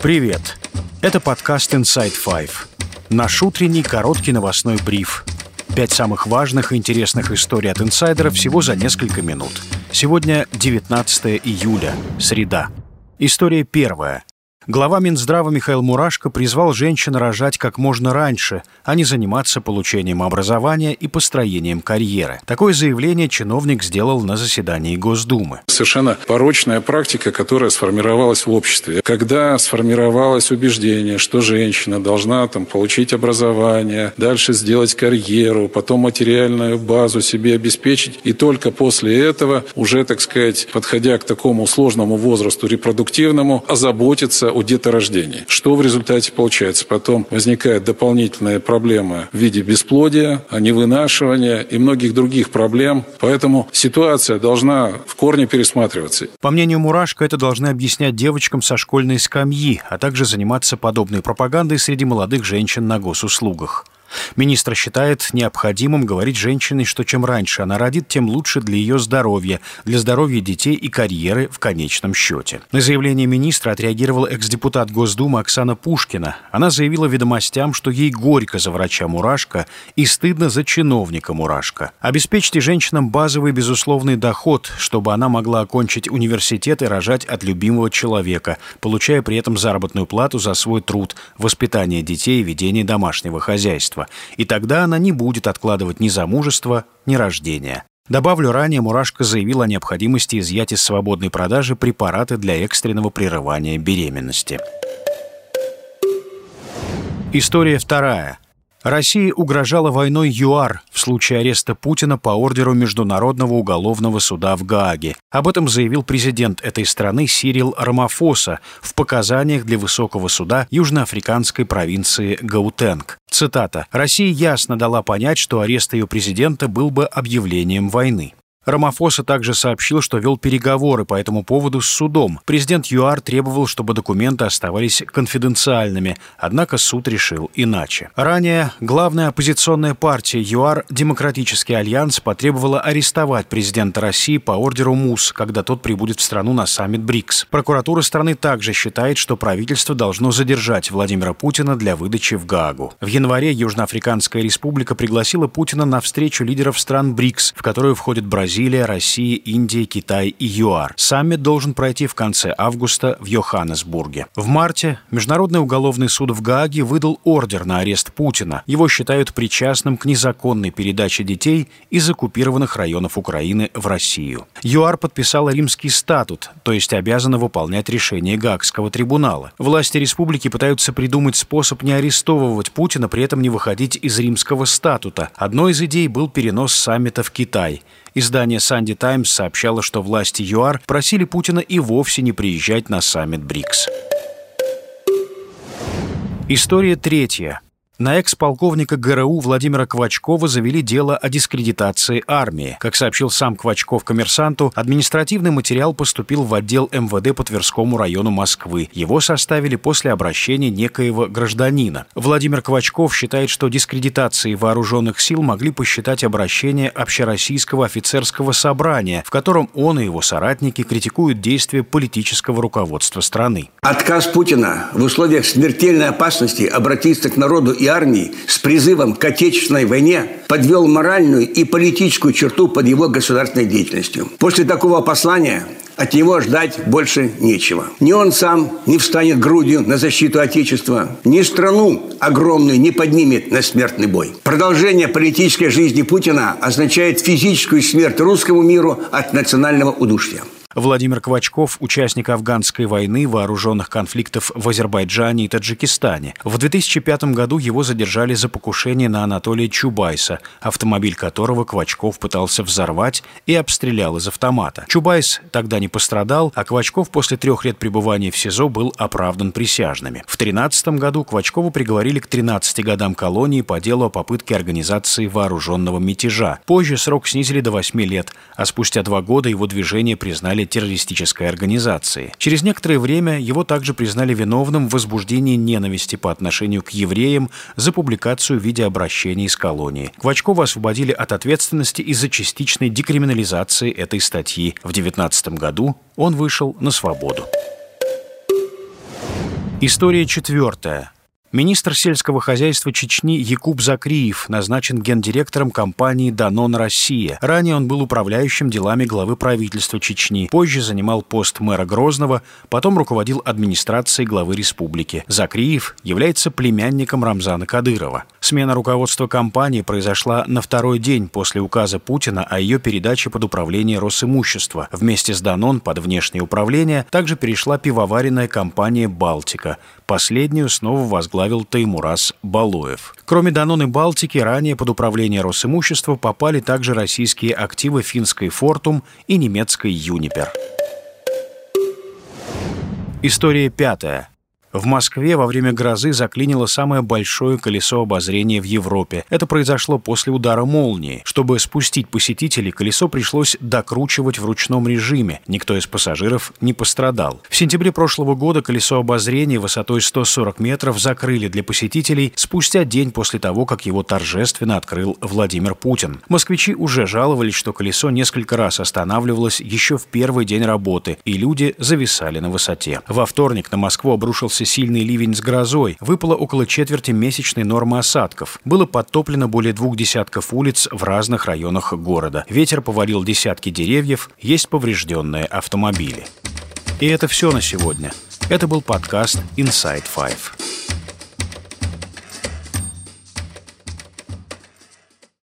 Привет! Это подкаст Inside Five. Наш утренний короткий новостной бриф. Пять самых важных и интересных историй от инсайдера всего за несколько минут. Сегодня 19 июля, среда. История первая. Глава Минздрава Михаил Мурашко призвал женщин рожать как можно раньше, а не заниматься получением образования и построением карьеры. Такое заявление чиновник сделал на заседании Госдумы. Совершенно порочная практика, которая сформировалась в обществе. Когда сформировалось убеждение, что женщина должна там, получить образование, дальше сделать карьеру, потом материальную базу себе обеспечить, и только после этого уже, так сказать, подходя к такому сложному возрасту репродуктивному, озаботиться о деторождении. Что в результате получается? Потом возникает дополнительная проблема в виде бесплодия, невынашивания и многих других проблем. Поэтому ситуация должна в корне пересматриваться. По мнению Мурашко, это должны объяснять девочкам со школьной скамьи, а также заниматься подобной пропагандой среди молодых женщин на госуслугах. Министр считает необходимым говорить женщине, что чем раньше она родит, тем лучше для ее здоровья, для здоровья детей и карьеры в конечном счете. На заявление министра отреагировал экс-депутат Госдумы Оксана Пушкина. Она заявила ведомостям, что ей горько за врача Мурашко и стыдно за чиновника Мурашко. Обеспечьте женщинам базовый безусловный доход, чтобы она могла окончить университет и рожать от любимого человека, получая при этом заработную плату за свой труд, воспитание детей и ведение домашнего хозяйства материнства, и тогда она не будет откладывать ни замужество, ни рождение. Добавлю, ранее Мурашко заявил о необходимости изъять из свободной продажи препараты для экстренного прерывания беременности. История вторая. России угрожала войной ЮАР в случае ареста Путина по ордеру Международного уголовного суда в Гааге. Об этом заявил президент этой страны Сирил Рамафоса в показаниях для высокого суда южноафриканской провинции Гаутенг. Цитата. «Россия ясно дала понять, что арест ее президента был бы объявлением войны. Рамафоса также сообщил, что вел переговоры по этому поводу с судом. Президент ЮАР требовал, чтобы документы оставались конфиденциальными, однако суд решил иначе. Ранее главная оппозиционная партия ЮАР «Демократический альянс» потребовала арестовать президента России по ордеру МУС, когда тот прибудет в страну на саммит БРИКС. Прокуратура страны также считает, что правительство должно задержать Владимира Путина для выдачи в Гаагу. В январе Южноафриканская республика пригласила Путина на встречу лидеров стран БРИКС, в которую входит Бразилия, Бразилия, Россия, Индия, Китай и ЮАР. Саммит должен пройти в конце августа в Йоханнесбурге. В марте Международный уголовный суд в Гааге выдал ордер на арест Путина. Его считают причастным к незаконной передаче детей из оккупированных районов Украины в Россию. ЮАР подписала римский статут, то есть обязана выполнять решение Гаагского трибунала. Власти республики пытаются придумать способ не арестовывать Путина, при этом не выходить из римского статута. Одной из идей был перенос саммита в Китай. Издание «Санди Таймс» сообщало, что власти ЮАР просили Путина и вовсе не приезжать на саммит БРИКС. История третья. На экс-полковника ГРУ Владимира Квачкова завели дело о дискредитации армии. Как сообщил сам Квачков коммерсанту, административный материал поступил в отдел МВД по Тверскому району Москвы. Его составили после обращения некоего гражданина. Владимир Квачков считает, что дискредитацией вооруженных сил могли посчитать обращение Общероссийского офицерского собрания, в котором он и его соратники критикуют действия политического руководства страны. Отказ Путина в условиях смертельной опасности обратиться к народу и армии с призывом к Отечественной войне подвел моральную и политическую черту под его государственной деятельностью. После такого послания от него ждать больше нечего. Ни он сам не встанет грудью на защиту Отечества, ни страну огромную не поднимет на смертный бой. Продолжение политической жизни Путина означает физическую смерть русскому миру от национального удушья. Владимир Квачков – участник афганской войны, вооруженных конфликтов в Азербайджане и Таджикистане. В 2005 году его задержали за покушение на Анатолия Чубайса, автомобиль которого Квачков пытался взорвать и обстрелял из автомата. Чубайс тогда не пострадал, а Квачков после трех лет пребывания в СИЗО был оправдан присяжными. В 2013 году Квачкову приговорили к 13 годам колонии по делу о попытке организации вооруженного мятежа. Позже срок снизили до 8 лет, а спустя два года его движение признали террористической организации. Через некоторое время его также признали виновным в возбуждении ненависти по отношению к евреям за публикацию видеообращений из колонии. Квачкова освободили от ответственности из-за частичной декриминализации этой статьи. В 2019 году он вышел на свободу. История четвертая. Министр сельского хозяйства Чечни Якуб Закриев назначен гендиректором компании «Данон Россия». Ранее он был управляющим делами главы правительства Чечни. Позже занимал пост мэра Грозного, потом руководил администрацией главы республики. Закриев является племянником Рамзана Кадырова. Смена руководства компании произошла на второй день после указа Путина о ее передаче под управление Росимущества. Вместе с «Данон» под внешнее управление также перешла пивоваренная компания «Балтика». Последнюю снова возглавил Таймурас Балоев. Кроме Данон и Балтики, ранее под управление Росимущества попали также российские активы финской «Фортум» и немецкой «Юнипер». История пятая. В Москве во время грозы заклинило самое большое колесо обозрения в Европе. Это произошло после удара молнии. Чтобы спустить посетителей, колесо пришлось докручивать в ручном режиме. Никто из пассажиров не пострадал. В сентябре прошлого года колесо обозрения высотой 140 метров закрыли для посетителей спустя день после того, как его торжественно открыл Владимир Путин. Москвичи уже жаловались, что колесо несколько раз останавливалось еще в первый день работы, и люди зависали на высоте. Во вторник на Москву обрушился начался сильный ливень с грозой, выпало около четверти месячной нормы осадков. Было подтоплено более двух десятков улиц в разных районах города. Ветер повалил десятки деревьев, есть поврежденные автомобили. И это все на сегодня. Это был подкаст Inside Five.